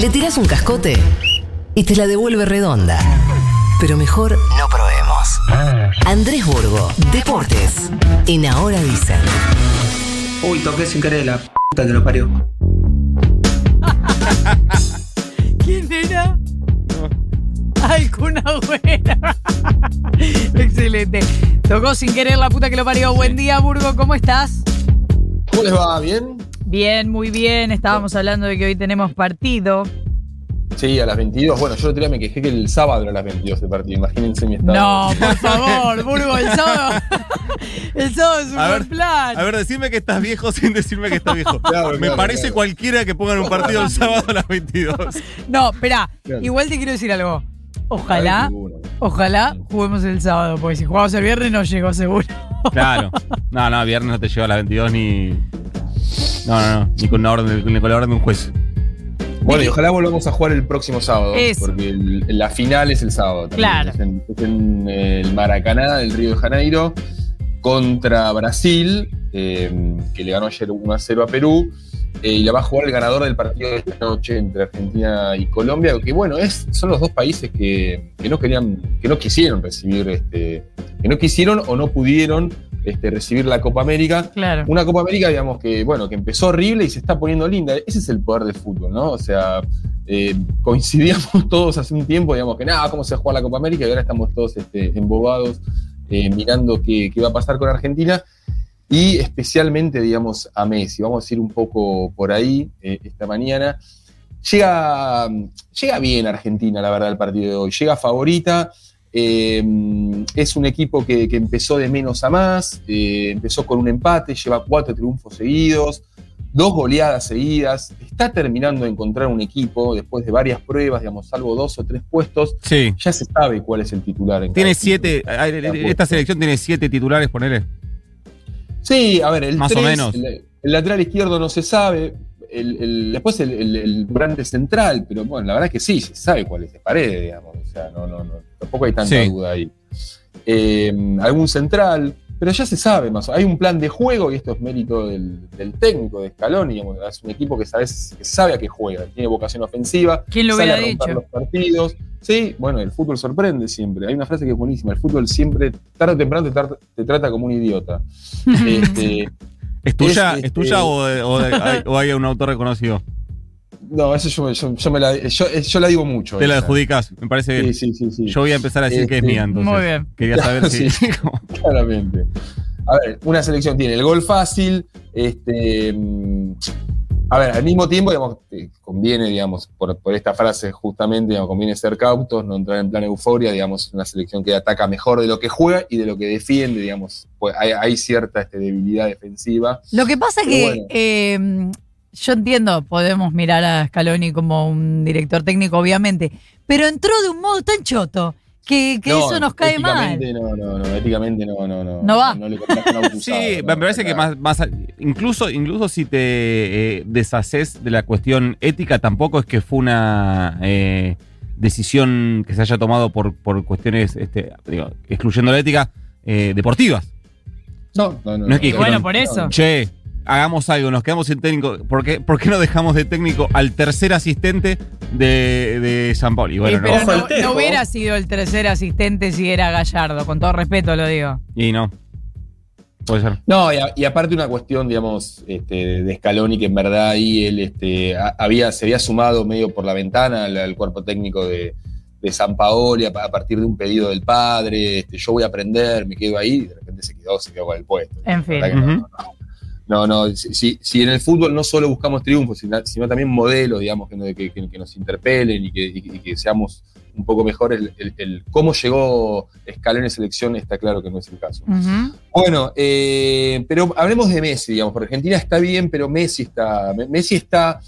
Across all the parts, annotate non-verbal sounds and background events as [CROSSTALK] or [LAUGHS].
Le tirás un cascote y te la devuelve redonda. Pero mejor no probemos. Andrés Burgo, Deportes. En Ahora Dicen. Uy, toqué sin querer la puta que lo parió. [LAUGHS] ¿Quién era? Ay, Kun Agüero. [LAUGHS] Excelente. Tocó sin querer la puta que lo parió. Buen día, Burgo, ¿cómo estás? ¿Cómo les va? ¿Bien? Bien, muy bien. Estábamos hablando de que hoy tenemos partido. Sí, a las 22. Bueno, yo el otro día me quejé que el sábado era a las 22 el partido. Imagínense mi estado. No, por favor, Burgo, el sábado. [LAUGHS] El sábado es un A buen ver, plan. A ver, decime que estás viejo sin decirme que estás viejo. [LAUGHS] Claro, Me claro, parece claro. cualquiera que pongan un partido el sábado a las 22. No, espera, Claro. igual te quiero decir algo. A ver, Ojalá, ojalá juguemos el sábado, porque si jugamos el viernes no llego seguro. Claro. [LAUGHS] No, no, viernes no te lleva a las 22 ni. No, no, no. Ni con la orden, ni con la orden de un juez. Bueno, y ojalá volvamos a jugar el próximo sábado. Eso. Porque el- la final es el sábado. también. Claro. Es en, es en, eh, el Maracaná del Río de Janeiro contra Brasil, eh, que le ganó ayer 1 a 0 a Perú. eh, y la va a jugar el ganador del partido de esta noche entre Argentina y Colombia, que bueno, es, son los dos países que, que no querían, que no quisieron recibir, este, que no quisieron o no pudieron este, recibir la Copa América. Claro. Una Copa América, digamos, que, bueno, que empezó horrible y se está poniendo linda. Ese es el poder del fútbol, ¿no? O sea, eh, coincidíamos [LAUGHS] todos hace un tiempo, digamos, que nada, ¿cómo se va a jugar la Copa América? Y ahora estamos todos este, embobados, eh, mirando qué, qué va a pasar con Argentina. Y especialmente, digamos, a Messi. Vamos a ir un poco por ahí eh, esta mañana. Llega, llega bien Argentina, la verdad, el partido de hoy. Llega favorita. Eh, es un equipo que, que empezó de menos a más, empezó con un empate, lleva cuatro triunfos seguidos, dos goleadas seguidas, está terminando de encontrar un equipo después de varias pruebas, digamos, salvo dos o tres puestos, Sí. ya se sabe cuál es el titular. en Tiene siete. Esta selección tiene siete titulares, ponele. Sí, a ver, el Más o tres, menos. El, el lateral izquierdo no se sabe, el, el- después el, volante central, pero bueno, la verdad es que sí, se sabe cuál es de pared, digamos, o sea, no, no, no, tampoco hay tanta Sí. duda ahí. Eh, algún central, pero ya se sabe más, hay un plan de juego y esto es mérito del, del técnico de Scaloni, digamos, es un equipo que, sabes, que sabe a qué juega, tiene vocación ofensiva, ¿Quién lo sale hubiera a romper dicho? los partidos. Sí, bueno, el fútbol sorprende siempre. Hay una frase que es buenísima. El fútbol siempre, tarde o temprano, te, trata- te trata como un idiota. [LAUGHS] Este, ¿Es tuya, Es, ¿es, este- tuya o, de- o de- hay, o hay un autor reconocido? No, eso yo, yo- yo me la, yo, yo la digo mucho. Te la adjudicas, me parece bien. Sí, sí, sí, sí. Yo voy a empezar a decir que es Este, mía, entonces. Muy bien. Quería saber [LAUGHS] si. Sí. [LAUGHS] Claramente. A ver, una selección tiene el gol fácil, este. mm, A ver, al mismo tiempo, digamos, eh, conviene, digamos, por, por esta frase justamente, digamos, conviene ser cautos, no entrar en plan euforia, digamos, una selección que ataca mejor de lo que juega y de lo que defiende, digamos, pues hay, hay cierta este, debilidad defensiva. Lo que pasa es Pero que bueno. eh, yo entiendo, podemos mirar a Scaloni como un director técnico, obviamente, pero entró de un modo tan choto que, que No, eso nos cae mal. éticamente No, no, no, éticamente no, no, no. No va. No, le auto [LAUGHS] Sí, me parece que más, más incluso, incluso si te eh, deshaces de la cuestión ética, tampoco es que fue una eh, decisión que se haya tomado por, por cuestiones, este, digo, excluyendo la ética, eh, deportivas. No, no, no. No es que bueno, por eso. Che, hagamos algo, nos quedamos sin técnico. ¿Por qué, por qué no dejamos de técnico al tercer asistente de, de San? Bueno, Sí, pero no. Hubiera sido el tercer asistente si era Gallardo, con todo respeto lo digo. Y no. Puede ser. No, y, a- y aparte una cuestión, digamos, este, de Scaloni, que en verdad ahí él este, a- había, se había sumado medio por la ventana al, al cuerpo técnico de, de San Paoli a, pa- a partir de un pedido del padre, este, yo voy a aprender, me quedo ahí, y de repente se quedó, se quedó con el puesto. En fin. No, no, no. No, si, en el fútbol no solo buscamos triunfos, sino, sino también modelos, digamos, que, no- que- que- que nos interpelen y que, y seamos un poco mejores, el, el- el cómo llegó Scaloni en selección está claro que no es el caso. Bueno, eh, pero hablemos de Messi, digamos, porque Argentina está bien, pero Messi está, Me- Messi está,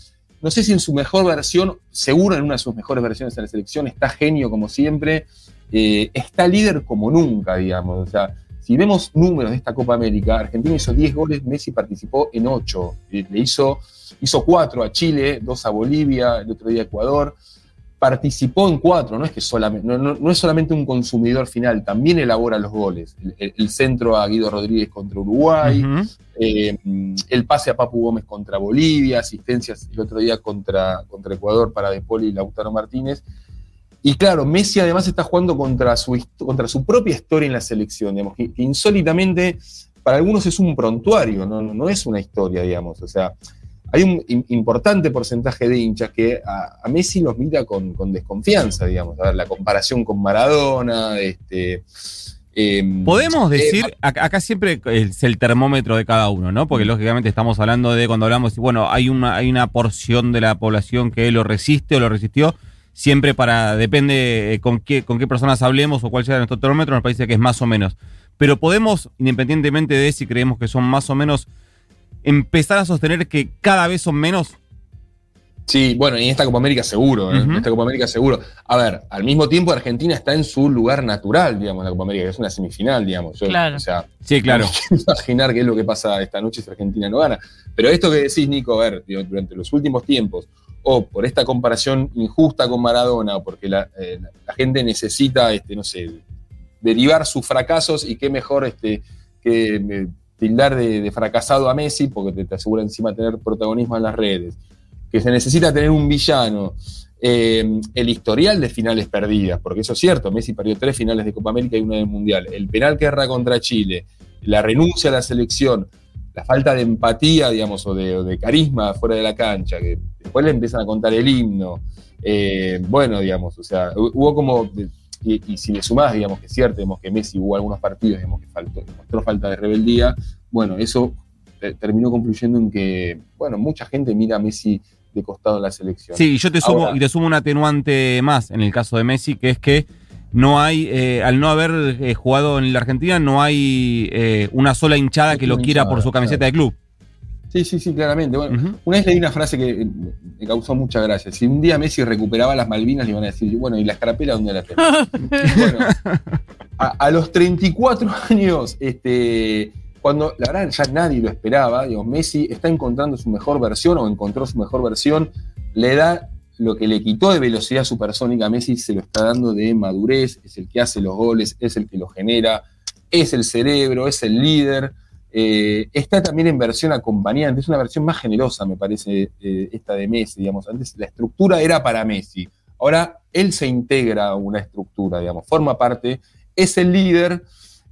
no sé si en su mejor versión, seguro en una de sus mejores versiones en la selección, está genio como siempre, eh, está líder como nunca, digamos, o sea, si vemos números de esta Copa América, Argentina hizo 10 goles, Messi participó en 8, le hizo, hizo 4 a Chile, 2 a Bolivia, el otro día a Ecuador, participó en cuatro, no es que solamente, no, no- no es solamente un consumidor final, también elabora los goles. El, el- el centro a Guido Rodríguez contra Uruguay, eh, el pase a Papu Gómez contra Bolivia, asistencias el otro día contra, contra Ecuador para De Poli y Lautaro Martínez. Y claro, Messi además está jugando contra su, contra su propia historia en la selección, digamos, que, que insólitamente para algunos es un prontuario, no, no, no es una historia, digamos. O sea, hay un im- importante porcentaje de hinchas que a, a Messi los mira con, con desconfianza, digamos. A ver, la comparación con Maradona, este. em, Podemos eh, decir, acá, acá siempre es el termómetro de cada uno, ¿no? Porque lógicamente estamos hablando de cuando hablamos, bueno, hay una, hay una porción de la población que lo resiste o lo resistió. Siempre para, depende eh, con qué, con qué personas hablemos o cuál sea nuestro termómetro, nos parece que es más o menos. Pero podemos, independientemente de si creemos que son más o menos, empezar a sostener que cada vez son menos. Sí, bueno, y en esta Copa América seguro, ¿eh? En esta Copa América seguro. A ver, al mismo tiempo Argentina está en su lugar natural, digamos, en la Copa América, que es una semifinal, digamos. Yo, Claro. O sea, Sí, claro. no me [LAUGHS] imaginar qué es lo que pasa esta noche si Argentina no gana. Pero esto que decís, Nico, a ver, digo, durante los últimos tiempos, o por esta comparación injusta con Maradona, o porque la, eh, la- gente necesita, este, no sé, derivar sus fracasos y qué mejor este, que eh, tildar de, fracasado a Messi, porque te, te asegura encima tener protagonismo en las redes, que se necesita tener un villano, eh, el historial de finales perdidas, porque eso es cierto, Messi perdió tres finales de Copa América y una del Mundial, el penal que contra Chile, la renuncia a la selección, la falta de empatía, digamos, o de, o de carisma fuera de la cancha, que después le empiezan a contar el himno, eh, bueno, digamos, o sea, hu- hubo como, y, y si le sumás, digamos, que es cierto, digamos, que Messi hubo algunos partidos, digamos, que faltó, mostró falta de rebeldía, bueno, eso eh, terminó concluyendo en que, bueno, mucha gente mira a Messi de costado en la selección. Sí, y yo te sumo, Ahora- y te sumo un atenuante más en el caso de Messi, que es que no hay, eh, al no haber eh, jugado en la Argentina, no hay eh, una sola hinchada No que lo quiera hinchada, por su camiseta de club. Sí, sí, sí, claramente. Bueno. Una vez leí una frase que me causó mucha gracia. Si un día Messi recuperaba las Malvinas, le iban a decir, bueno, ¿y la escarapela dónde la [LAUGHS] bueno, a, a los 34 años, este, cuando la verdad ya nadie lo esperaba, digo, Messi está encontrando su mejor versión o encontró su mejor versión, le da lo que le quitó de velocidad supersónica a Messi, se lo está dando de madurez, es el que hace los goles, es el que los genera, es el cerebro, es el líder. Eh, está también en versión acompañante, es una versión más generosa, me parece, eh, esta de Messi, digamos. Antes la estructura era para Messi, ahora él se integra a una estructura, digamos, forma parte, es el líder,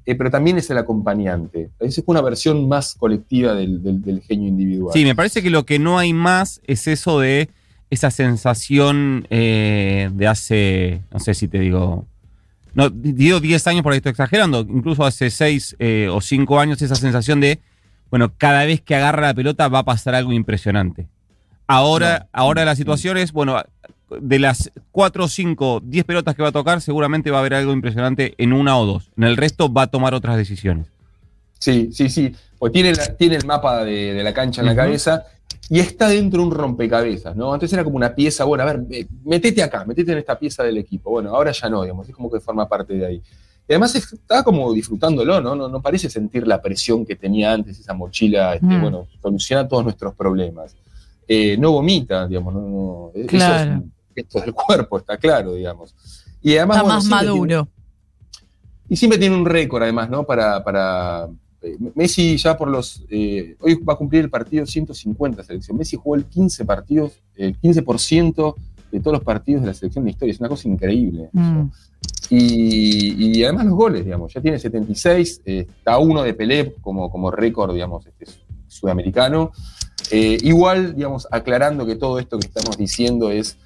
eh, pero también es el acompañante. Esa es una versión más colectiva del genio individual. Sí, me parece que lo que no hay más es eso de esa sensación eh, de hace, no sé si te digo, no, digo 10 años por ahí estoy exagerando, incluso hace 6 o 5 años esa sensación de, bueno, cada vez que agarra la pelota va a pasar algo impresionante. Ahora, No. ahora la situación es, bueno, de las 4, 5, 10 pelotas que va a tocar, seguramente va a haber algo impresionante en una o dos. En el resto va a tomar otras decisiones. Sí, sí, sí. Pues tiene, la- tiene el mapa de, de la cancha en la cabeza y está dentro de un rompecabezas, ¿no? Antes era como una pieza, bueno, a ver, eh, metete acá, metete en esta pieza del equipo. Bueno, ahora ya no, digamos, es como que forma parte de ahí. Y además está como disfrutándolo, ¿no? No, no parece sentir la presión que tenía antes, esa mochila, este, Mm. bueno, soluciona todos nuestros problemas. Eh, no vomita, digamos, no, no- eso Claro. es un gesto del cuerpo, está claro, digamos. Y además, Está bueno, más tiene- maduro. y siempre tiene un récord, además, ¿no? Para. para Messi ya por los. eh, hoy va a cumplir el partido 150 selección. Messi jugó el 15 partidos, el 15% de todos los partidos de la selección de historia. Es una cosa increíble. Mm. Y, y además los goles, digamos. Ya tiene 76, eh, está uno de Pelé como, como récord, digamos, este, sudamericano. Eh, igual, digamos, aclarando que todo esto que estamos diciendo es.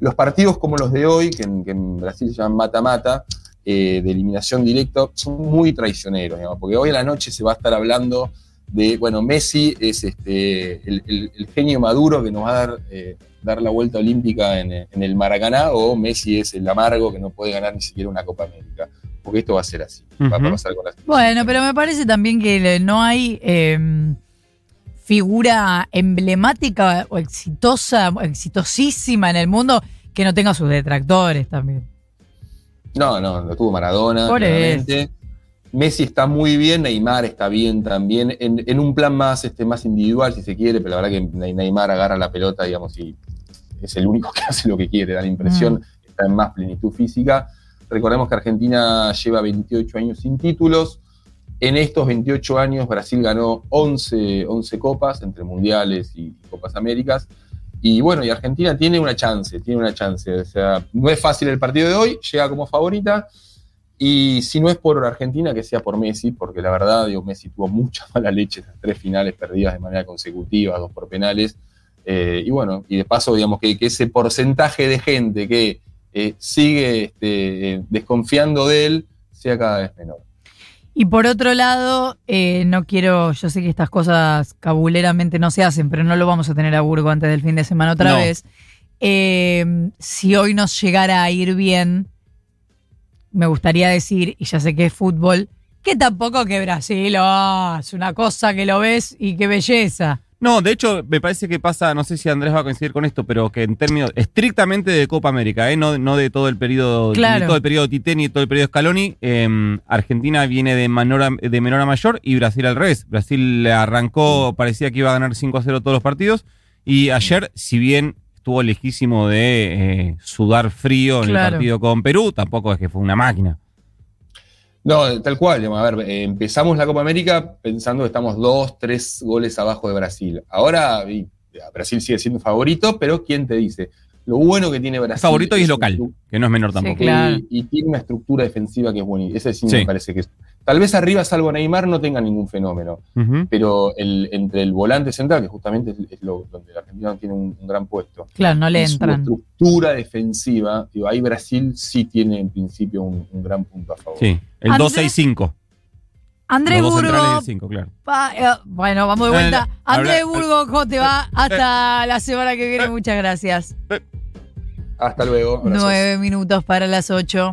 Los partidos como los de hoy, que en, que en Brasil se llaman mata-mata, eh, de eliminación directa son muy traicioneros, digamos, porque hoy a la noche se va a estar hablando de, bueno, Messi es este, el, el- el genio maduro que nos va a dar, eh, dar la vuelta olímpica en, en el Maracaná, o Messi es el amargo que no puede ganar ni siquiera una Copa América, porque esto va a ser así, va, va a pasar con las Bueno, pero me parece también que no hay eh, figura emblemática o exitosa, o exitosísima en el mundo que no tenga sus detractores también. No, no, lo tuvo Maradona. Por. Messi está muy bien, Neymar está bien también, en, en un plan más, este, más individual, si se quiere, pero la verdad que Ne- Neymar agarra la pelota, digamos, y es el único [LAUGHS] que hace lo que quiere, da la impresión que está en más plenitud física. Recordemos que Argentina lleva 28 años sin títulos. En estos 28 años Brasil ganó 11, 11 copas entre mundiales y Copas Américas. Y bueno, y Argentina tiene una chance, tiene una chance. O sea, no es fácil el partido de hoy, llega como favorita. Y si no es por Argentina, que sea por Messi, porque la verdad, digo, Messi tuvo mucha [LAUGHS] mala leche, esas tres finales perdidas de manera consecutiva, dos por penales. Eh, y bueno, y de paso, digamos que, ese porcentaje de gente que eh, sigue este, eh, desconfiando de él sea cada vez menor. Y por otro lado, eh, no quiero, yo sé que estas cosas cabuleramente no se hacen, pero no lo vamos a tener a Burgo antes del fin de semana otra No. vez. Eh, si hoy nos llegara a ir bien, me gustaría decir, y ya sé que es fútbol, que tampoco que Brasil, oh, es una cosa que lo ves y qué belleza. No, de hecho, me parece que pasa, no sé si Andrés va a coincidir con esto, pero que en términos estrictamente de Copa América, ¿eh? no, no de todo el periodo, Claro. ni todo el periodo Tite ni todo el periodo Scaloni, eh, Argentina viene de menor, a, de menor a mayor y Brasil al revés. Brasil arrancó, parecía que iba a ganar 5 a 0 todos los partidos y ayer, si bien estuvo lejísimo de eh, sudar frío en Claro. el partido con Perú, tampoco es que fue una máquina. No, tal cual. a ver, empezamos la Copa América pensando que estamos dos, tres goles abajo de Brasil. Ahora Brasil sigue siendo favorito, pero ¿quién te dice? Lo bueno que tiene Brasil. Favorito y es local, que no es menor Sí, tampoco. claro. y, y tiene una estructura defensiva que es buena. Ese sí, Sí. me parece que es. Tal vez arriba, salvo Neymar, no tenga ningún fenómeno. Pero el, entre el volante central, que justamente es, es lo, donde la Argentina tiene un, un gran puesto, Claro, no le y su entran. estructura defensiva, digo, ahí Brasil sí tiene en principio un, un gran punto a favor. Sí, el Andrés- 2-6-5. Andrés Burgo, el 5, claro. pa- eh, bueno, vamos de vuelta. Andrés Habla- Burgo, ¿cómo te va? Hasta la semana que viene, muchas gracias. Hasta luego. Nueve minutos para las ocho.